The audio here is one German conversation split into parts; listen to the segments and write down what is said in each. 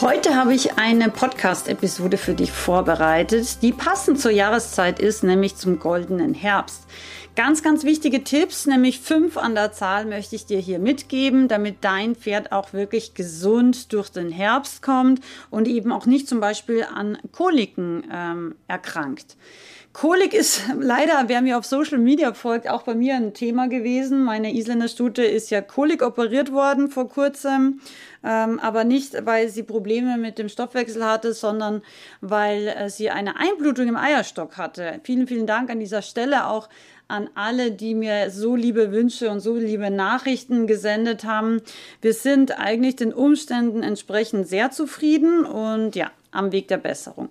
Heute habe ich eine Podcast-Episode für dich vorbereitet, die passend zur Jahreszeit ist, nämlich zum goldenen Herbst. Ganz, ganz wichtige Tipps, nämlich fünf an der Zahl möchte ich dir hier mitgeben, damit dein Pferd auch wirklich gesund durch den Herbst kommt und eben auch nicht zum Beispiel an Koliken ähm, erkrankt. Kolik ist leider, wer mir auf Social Media folgt, auch bei mir ein Thema gewesen. Meine Isländer Stute ist ja Kolik operiert worden vor kurzem, ähm, aber nicht, weil sie Probleme mit dem Stoffwechsel hatte, sondern weil äh, sie eine Einblutung im Eierstock hatte. Vielen, vielen Dank an dieser Stelle auch an alle, die mir so liebe Wünsche und so liebe Nachrichten gesendet haben. Wir sind eigentlich den Umständen entsprechend sehr zufrieden und ja, am Weg der Besserung.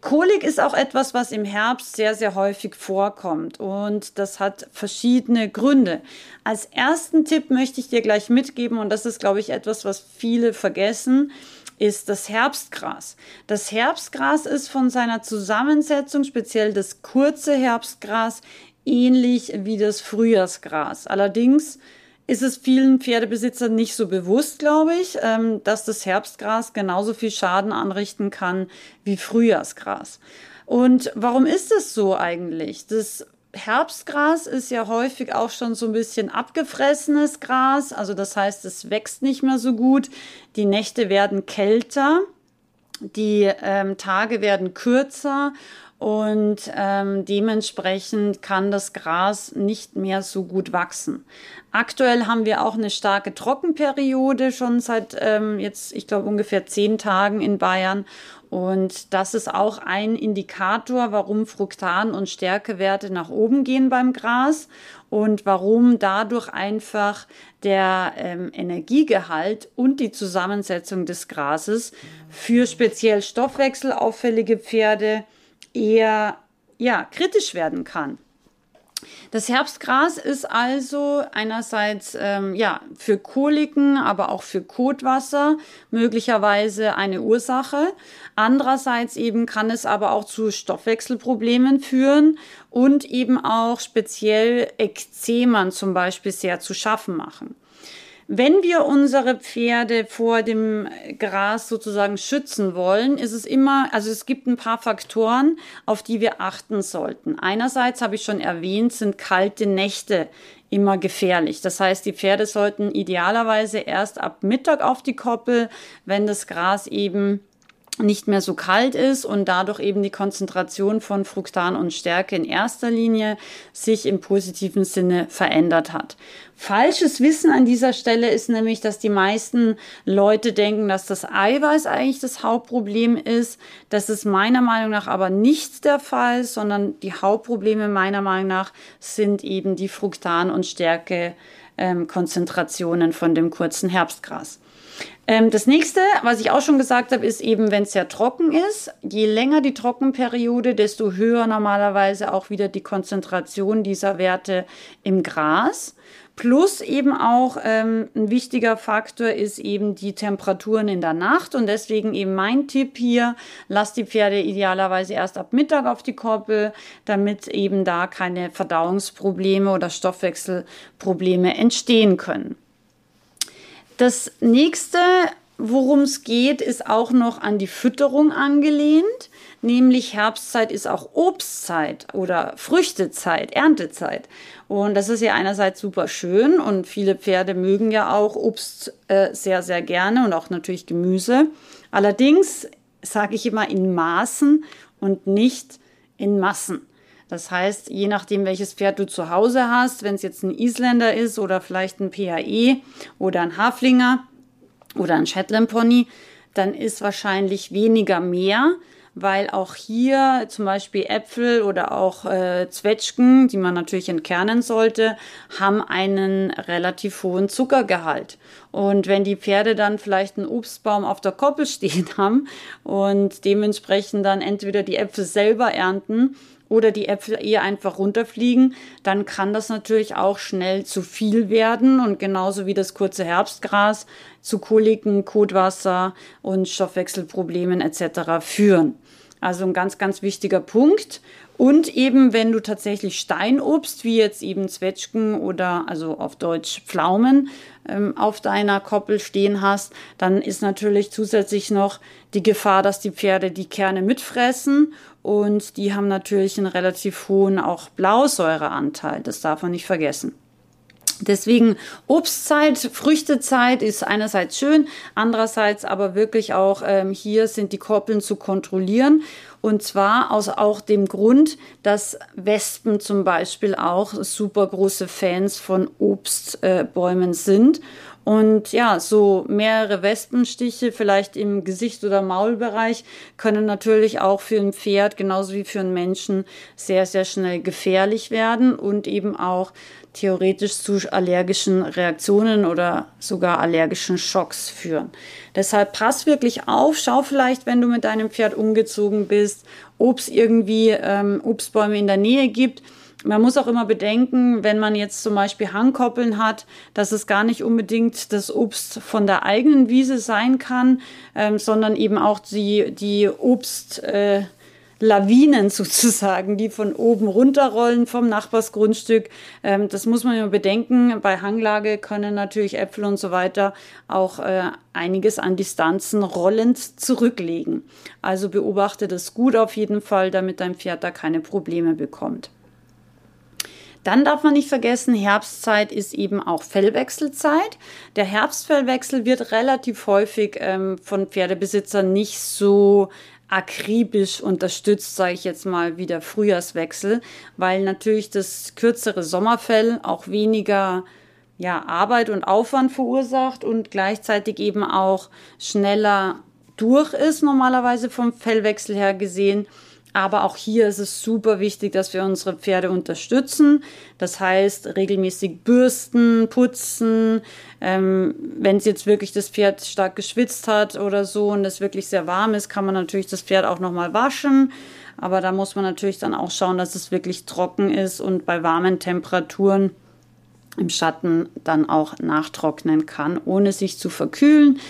Kolik ist auch etwas, was im Herbst sehr, sehr häufig vorkommt und das hat verschiedene Gründe. Als ersten Tipp möchte ich dir gleich mitgeben und das ist, glaube ich, etwas, was viele vergessen ist das Herbstgras. Das Herbstgras ist von seiner Zusammensetzung, speziell das kurze Herbstgras, ähnlich wie das Frühjahrsgras. Allerdings ist es vielen Pferdebesitzern nicht so bewusst, glaube ich, ähm, dass das Herbstgras genauso viel Schaden anrichten kann wie Frühjahrsgras. Und warum ist es so eigentlich? Das Herbstgras ist ja häufig auch schon so ein bisschen abgefressenes Gras, also das heißt, es wächst nicht mehr so gut, die Nächte werden kälter, die ähm, Tage werden kürzer und ähm, dementsprechend kann das Gras nicht mehr so gut wachsen. Aktuell haben wir auch eine starke Trockenperiode schon seit ähm, jetzt, ich glaube, ungefähr zehn Tagen in Bayern. Und das ist auch ein Indikator, warum Fruktan- und Stärkewerte nach oben gehen beim Gras und warum dadurch einfach der ähm, Energiegehalt und die Zusammensetzung des Grases für speziell stoffwechselauffällige Pferde eher ja, kritisch werden kann. Das Herbstgras ist also einerseits ähm, ja, für Koliken, aber auch für Kotwasser möglicherweise eine Ursache. Andererseits eben kann es aber auch zu Stoffwechselproblemen führen und eben auch speziell Ekzemen zum Beispiel sehr zu schaffen machen. Wenn wir unsere Pferde vor dem Gras sozusagen schützen wollen, ist es immer, also es gibt ein paar Faktoren, auf die wir achten sollten. Einerseits habe ich schon erwähnt, sind kalte Nächte immer gefährlich. Das heißt, die Pferde sollten idealerweise erst ab Mittag auf die Koppel, wenn das Gras eben nicht mehr so kalt ist und dadurch eben die Konzentration von Fruktan und Stärke in erster Linie sich im positiven Sinne verändert hat. Falsches Wissen an dieser Stelle ist nämlich, dass die meisten Leute denken, dass das Eiweiß eigentlich das Hauptproblem ist. Das ist meiner Meinung nach aber nicht der Fall, sondern die Hauptprobleme meiner Meinung nach sind eben die Fruktan- und Stärke-Konzentrationen von dem kurzen Herbstgras. Ähm, das nächste, was ich auch schon gesagt habe, ist eben, wenn es sehr trocken ist. Je länger die Trockenperiode, desto höher normalerweise auch wieder die Konzentration dieser Werte im Gras. Plus eben auch ähm, ein wichtiger Faktor ist eben die Temperaturen in der Nacht und deswegen eben mein Tipp hier, lasst die Pferde idealerweise erst ab Mittag auf die Koppel, damit eben da keine Verdauungsprobleme oder Stoffwechselprobleme entstehen können. Das nächste, worum es geht, ist auch noch an die Fütterung angelehnt. Nämlich Herbstzeit ist auch Obstzeit oder Früchtezeit, Erntezeit. Und das ist ja einerseits super schön und viele Pferde mögen ja auch Obst äh, sehr, sehr gerne und auch natürlich Gemüse. Allerdings sage ich immer in Maßen und nicht in Massen. Das heißt, je nachdem, welches Pferd du zu Hause hast, wenn es jetzt ein Isländer ist oder vielleicht ein PAE oder ein Haflinger oder ein Shetland Pony, dann ist wahrscheinlich weniger mehr, weil auch hier zum Beispiel Äpfel oder auch äh, Zwetschgen, die man natürlich entkernen sollte, haben einen relativ hohen Zuckergehalt. Und wenn die Pferde dann vielleicht einen Obstbaum auf der Koppel stehen haben und dementsprechend dann entweder die Äpfel selber ernten oder die Äpfel eher einfach runterfliegen, dann kann das natürlich auch schnell zu viel werden und genauso wie das kurze Herbstgras zu Koliken, Kotwasser und Stoffwechselproblemen etc. führen. Also ein ganz, ganz wichtiger Punkt. Und eben, wenn du tatsächlich Steinobst, wie jetzt eben Zwetschgen oder also auf Deutsch Pflaumen, ähm, auf deiner Koppel stehen hast, dann ist natürlich zusätzlich noch die Gefahr, dass die Pferde die Kerne mitfressen und die haben natürlich einen relativ hohen auch Blausäureanteil. Das darf man nicht vergessen. Deswegen Obstzeit, Früchtezeit ist einerseits schön, andererseits aber wirklich auch ähm, hier sind die Koppeln zu kontrollieren. Und zwar aus auch dem Grund, dass Wespen zum Beispiel auch super große Fans von Obstbäumen äh, sind und ja, so mehrere Wespenstiche, vielleicht im Gesicht- oder Maulbereich, können natürlich auch für ein Pferd genauso wie für einen Menschen sehr, sehr schnell gefährlich werden und eben auch theoretisch zu allergischen Reaktionen oder sogar allergischen Schocks führen. Deshalb pass wirklich auf, schau vielleicht, wenn du mit deinem Pferd umgezogen bist, ob es irgendwie ähm, Obstbäume in der Nähe gibt man muss auch immer bedenken, wenn man jetzt zum Beispiel Hangkoppeln hat, dass es gar nicht unbedingt das Obst von der eigenen Wiese sein kann, ähm, sondern eben auch die, die Obst, äh, Lawinen sozusagen, die von oben runterrollen vom Nachbarsgrundstück. Ähm, das muss man immer bedenken. Bei Hanglage können natürlich Äpfel und so weiter auch äh, einiges an Distanzen rollend zurücklegen. Also beobachte das gut auf jeden Fall, damit dein Pferd da keine Probleme bekommt. Dann darf man nicht vergessen, Herbstzeit ist eben auch Fellwechselzeit. Der Herbstfellwechsel wird relativ häufig ähm, von Pferdebesitzern nicht so akribisch unterstützt, sage ich jetzt mal, wie der Frühjahrswechsel, weil natürlich das kürzere Sommerfell auch weniger ja, Arbeit und Aufwand verursacht und gleichzeitig eben auch schneller durch ist, normalerweise vom Fellwechsel her gesehen. Aber auch hier ist es super wichtig, dass wir unsere Pferde unterstützen. Das heißt, regelmäßig bürsten, putzen. Ähm, Wenn es jetzt wirklich das Pferd stark geschwitzt hat oder so und es wirklich sehr warm ist, kann man natürlich das Pferd auch nochmal waschen. Aber da muss man natürlich dann auch schauen, dass es wirklich trocken ist und bei warmen Temperaturen im Schatten dann auch nachtrocknen kann, ohne sich zu verkühlen.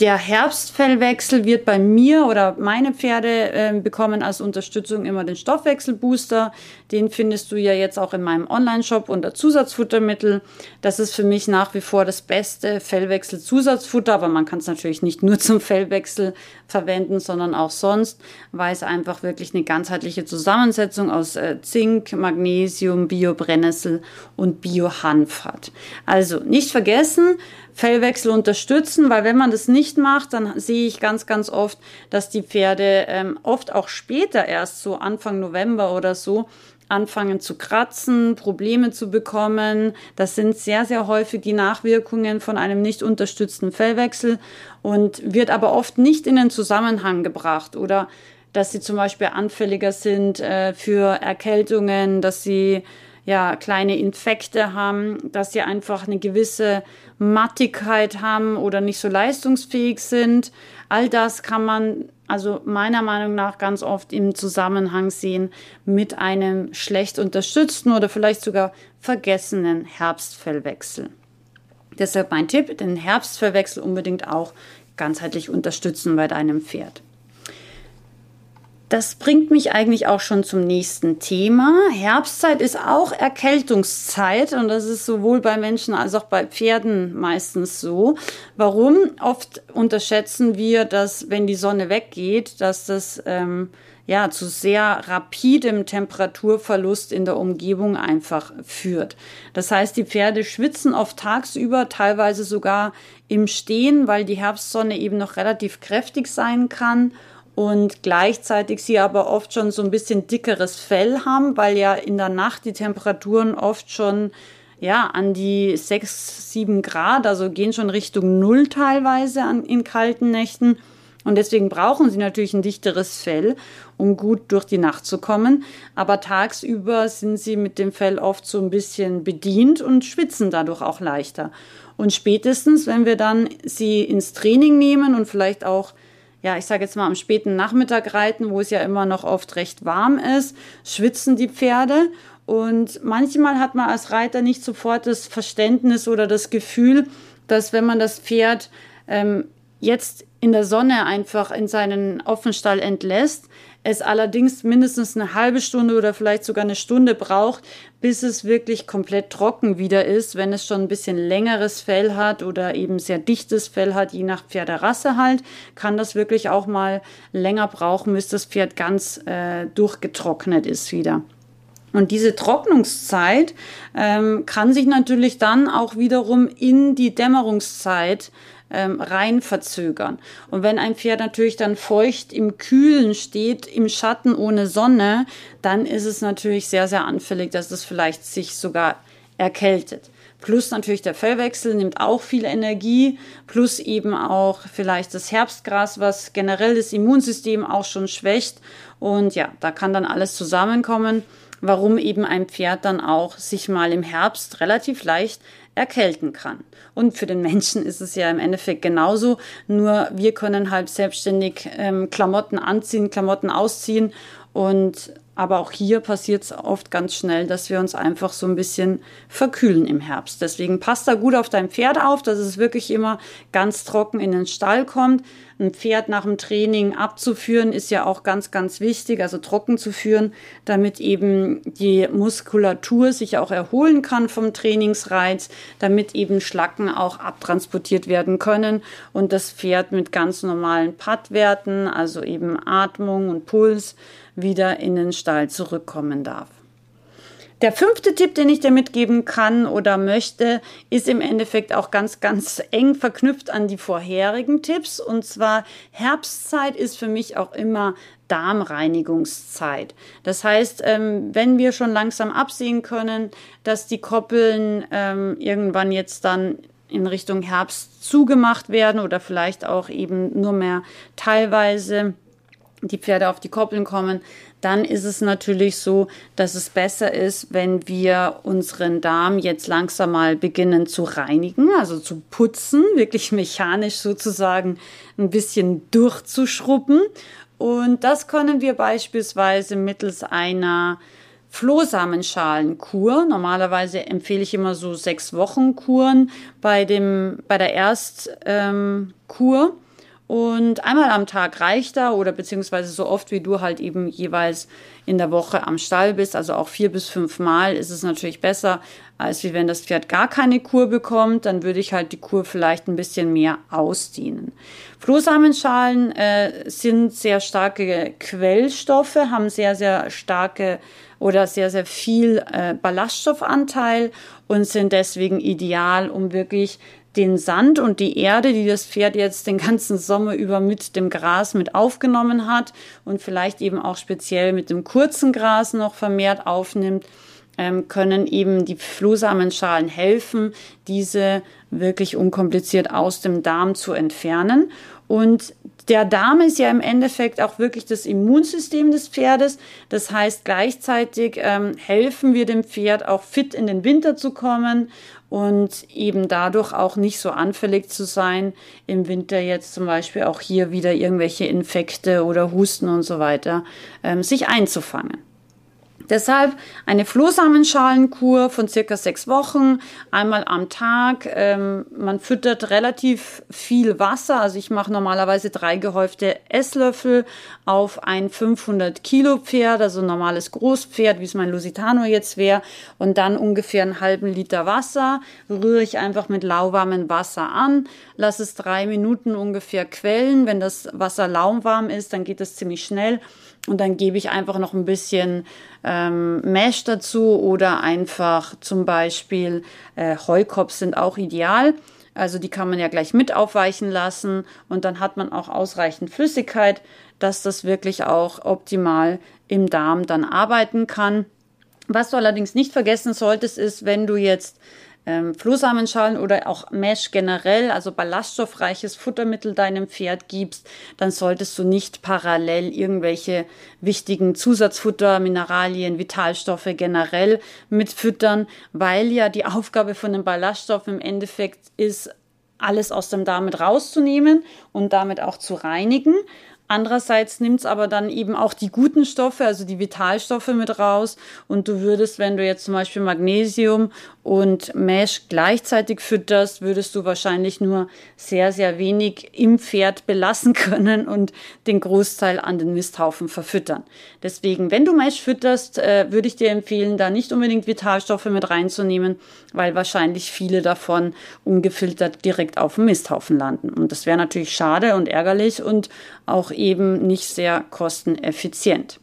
Der Herbstfellwechsel wird bei mir oder meine Pferde äh, bekommen als Unterstützung immer den Stoffwechselbooster. Den findest du ja jetzt auch in meinem Online-Shop unter Zusatzfuttermittel. Das ist für mich nach wie vor das beste Fellwechsel-Zusatzfutter, aber man kann es natürlich nicht nur zum Fellwechsel verwenden, sondern auch sonst, weil es einfach wirklich eine ganzheitliche Zusammensetzung aus äh, Zink, Magnesium, Bio-Brennnessel und Bio-Hanf hat. Also nicht vergessen, Fellwechsel unterstützen, weil wenn man das nicht macht, dann sehe ich ganz, ganz oft, dass die Pferde ähm, oft auch später erst so Anfang November oder so anfangen zu kratzen, Probleme zu bekommen. Das sind sehr, sehr häufig die Nachwirkungen von einem nicht unterstützten Fellwechsel und wird aber oft nicht in den Zusammenhang gebracht oder dass sie zum Beispiel anfälliger sind äh, für Erkältungen, dass sie ja kleine Infekte haben, dass sie einfach eine gewisse Mattigkeit haben oder nicht so leistungsfähig sind. All das kann man also meiner Meinung nach ganz oft im Zusammenhang sehen mit einem schlecht unterstützten oder vielleicht sogar vergessenen Herbstfellwechsel. Deshalb mein Tipp, den Herbstfellwechsel unbedingt auch ganzheitlich unterstützen bei deinem Pferd. Das bringt mich eigentlich auch schon zum nächsten Thema. Herbstzeit ist auch Erkältungszeit und das ist sowohl bei Menschen als auch bei Pferden meistens so. Warum? Oft unterschätzen wir, dass wenn die Sonne weggeht, dass das ähm, ja zu sehr rapidem Temperaturverlust in der Umgebung einfach führt. Das heißt, die Pferde schwitzen oft tagsüber, teilweise sogar im Stehen, weil die Herbstsonne eben noch relativ kräftig sein kann und gleichzeitig sie aber oft schon so ein bisschen dickeres Fell haben, weil ja in der Nacht die Temperaturen oft schon ja an die 6, 7 Grad, also gehen schon Richtung Null teilweise an, in kalten Nächten. Und deswegen brauchen sie natürlich ein dichteres Fell, um gut durch die Nacht zu kommen. Aber tagsüber sind sie mit dem Fell oft so ein bisschen bedient und schwitzen dadurch auch leichter. Und spätestens, wenn wir dann sie ins Training nehmen und vielleicht auch ja, ich sage jetzt mal am späten Nachmittag reiten, wo es ja immer noch oft recht warm ist, schwitzen die Pferde. Und manchmal hat man als Reiter nicht sofort das Verständnis oder das Gefühl, dass wenn man das Pferd ähm, jetzt in der Sonne einfach in seinen Offenstall entlässt, es allerdings mindestens eine halbe Stunde oder vielleicht sogar eine Stunde braucht, bis es wirklich komplett trocken wieder ist, wenn es schon ein bisschen längeres Fell hat oder eben sehr dichtes Fell hat, je nach Pferderasse halt, kann das wirklich auch mal länger brauchen, bis das Pferd ganz äh, durchgetrocknet ist wieder. Und diese Trocknungszeit ähm, kann sich natürlich dann auch wiederum in die Dämmerungszeit ähm, rein verzögern. Und wenn ein Pferd natürlich dann feucht im Kühlen steht, im Schatten ohne Sonne, dann ist es natürlich sehr, sehr anfällig, dass es vielleicht sich sogar erkältet. Plus natürlich der Fellwechsel nimmt auch viel Energie, plus eben auch vielleicht das Herbstgras, was generell das Immunsystem auch schon schwächt. Und ja, da kann dann alles zusammenkommen, warum eben ein Pferd dann auch sich mal im Herbst relativ leicht erkälten kann. Und für den Menschen ist es ja im Endeffekt genauso, nur wir können halt selbstständig ähm, Klamotten anziehen, Klamotten ausziehen und aber auch hier passiert es oft ganz schnell, dass wir uns einfach so ein bisschen verkühlen im Herbst. Deswegen passt da gut auf dein Pferd auf, dass es wirklich immer ganz trocken in den Stall kommt. Ein Pferd nach dem Training abzuführen ist ja auch ganz, ganz wichtig, also trocken zu führen, damit eben die Muskulatur sich auch erholen kann vom Trainingsreiz, damit eben Schlacken auch abtransportiert werden können und das Pferd mit ganz normalen Pattwerten, also eben Atmung und Puls, wieder in den Stall zurückkommen darf. Der fünfte Tipp, den ich dir mitgeben kann oder möchte, ist im Endeffekt auch ganz, ganz eng verknüpft an die vorherigen Tipps. Und zwar Herbstzeit ist für mich auch immer Darmreinigungszeit. Das heißt, ähm, wenn wir schon langsam absehen können, dass die Koppeln ähm, irgendwann jetzt dann in Richtung Herbst zugemacht werden oder vielleicht auch eben nur mehr teilweise die Pferde auf die Koppeln kommen, dann ist es natürlich so, dass es besser ist, wenn wir unseren Darm jetzt langsam mal beginnen zu reinigen, also zu putzen, wirklich mechanisch sozusagen ein bisschen durchzuschrubben. Und das können wir beispielsweise mittels einer Flohsamenschalenkur. Normalerweise empfehle ich immer so sechs Wochen Kuren bei dem, bei der Erstkur. Ähm, und einmal am Tag reicht da oder beziehungsweise so oft wie du halt eben jeweils in der Woche am Stall bist, also auch vier bis fünf Mal ist es natürlich besser, als wie wenn das Pferd gar keine Kur bekommt, dann würde ich halt die Kur vielleicht ein bisschen mehr ausdienen. Flohsamenschalen äh, sind sehr starke Quellstoffe, haben sehr, sehr starke oder sehr, sehr viel äh, Ballaststoffanteil und sind deswegen ideal, um wirklich den Sand und die Erde, die das Pferd jetzt den ganzen Sommer über mit dem Gras mit aufgenommen hat und vielleicht eben auch speziell mit dem kurzen Gras noch vermehrt aufnimmt, ähm, können eben die Flohsamenschalen helfen, diese wirklich unkompliziert aus dem Darm zu entfernen. Und der Darm ist ja im Endeffekt auch wirklich das Immunsystem des Pferdes. Das heißt, gleichzeitig ähm, helfen wir dem Pferd auch fit in den Winter zu kommen und eben dadurch auch nicht so anfällig zu sein, im Winter jetzt zum Beispiel auch hier wieder irgendwelche Infekte oder Husten und so weiter ähm, sich einzufangen. Deshalb eine Flohsamenschalenkur von circa sechs Wochen, einmal am Tag. Ähm, man füttert relativ viel Wasser. Also ich mache normalerweise drei gehäufte Esslöffel auf ein 500 Kilo Pferd, also ein normales Großpferd, wie es mein Lusitano jetzt wäre. Und dann ungefähr einen halben Liter Wasser. Rühre ich einfach mit lauwarmem Wasser an. Lasse es drei Minuten ungefähr quellen. Wenn das Wasser lauwarm ist, dann geht es ziemlich schnell. Und dann gebe ich einfach noch ein bisschen ähm, Mesh dazu oder einfach zum Beispiel äh, Heukops sind auch ideal. Also die kann man ja gleich mit aufweichen lassen und dann hat man auch ausreichend Flüssigkeit, dass das wirklich auch optimal im Darm dann arbeiten kann. Was du allerdings nicht vergessen solltest, ist, wenn du jetzt ähm, Flohsamenschalen oder auch Mesh generell, also ballaststoffreiches Futtermittel deinem Pferd gibst, dann solltest du nicht parallel irgendwelche wichtigen Zusatzfutter, Mineralien, Vitalstoffe generell mitfüttern, weil ja die Aufgabe von den Ballaststoffen im Endeffekt ist, alles aus dem Darm mit rauszunehmen und damit auch zu reinigen. Andererseits nimmt es aber dann eben auch die guten Stoffe, also die Vitalstoffe mit raus. Und du würdest, wenn du jetzt zum Beispiel Magnesium und Mesh gleichzeitig fütterst, würdest du wahrscheinlich nur sehr, sehr wenig im Pferd belassen können und den Großteil an den Misthaufen verfüttern. Deswegen, wenn du Mesh fütterst, äh, würde ich dir empfehlen, da nicht unbedingt Vitalstoffe mit reinzunehmen, weil wahrscheinlich viele davon ungefiltert direkt auf dem Misthaufen landen. Und das wäre natürlich schade und ärgerlich und auch eben nicht sehr kosteneffizient.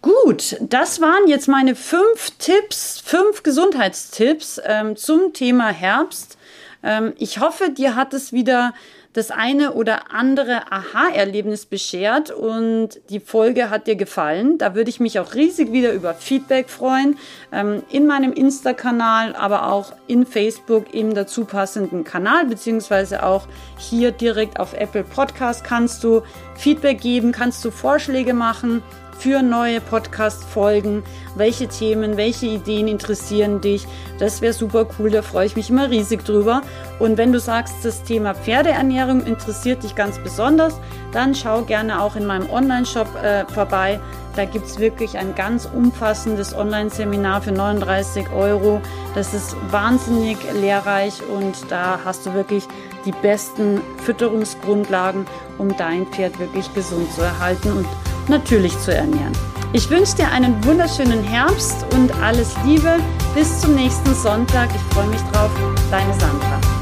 Gut, das waren jetzt meine fünf Tipps, fünf Gesundheitstipps ähm, zum Thema Herbst. Ähm, ich hoffe, dir hat es wieder das eine oder andere Aha-Erlebnis beschert und die Folge hat dir gefallen. Da würde ich mich auch riesig wieder über Feedback freuen. Ähm, in meinem Insta-Kanal, aber auch in Facebook im dazu passenden Kanal, beziehungsweise auch hier direkt auf Apple Podcast kannst du Feedback geben, kannst du Vorschläge machen für neue Podcast-Folgen. Welche Themen, welche Ideen interessieren dich? Das wäre super cool, da freue ich mich immer riesig drüber. Und wenn du sagst, das Thema Pferdeernährung interessiert dich ganz besonders, dann schau gerne auch in meinem Online-Shop äh, vorbei. Da gibt es wirklich ein ganz umfassendes Online-Seminar für 39 Euro. Das ist wahnsinnig lehrreich und da hast du wirklich die besten Fütterungsgrundlagen, um dein Pferd wirklich gesund zu erhalten und natürlich zu ernähren. Ich wünsche dir einen wunderschönen Herbst und alles Liebe. Bis zum nächsten Sonntag. Ich freue mich drauf. Deine Sandra.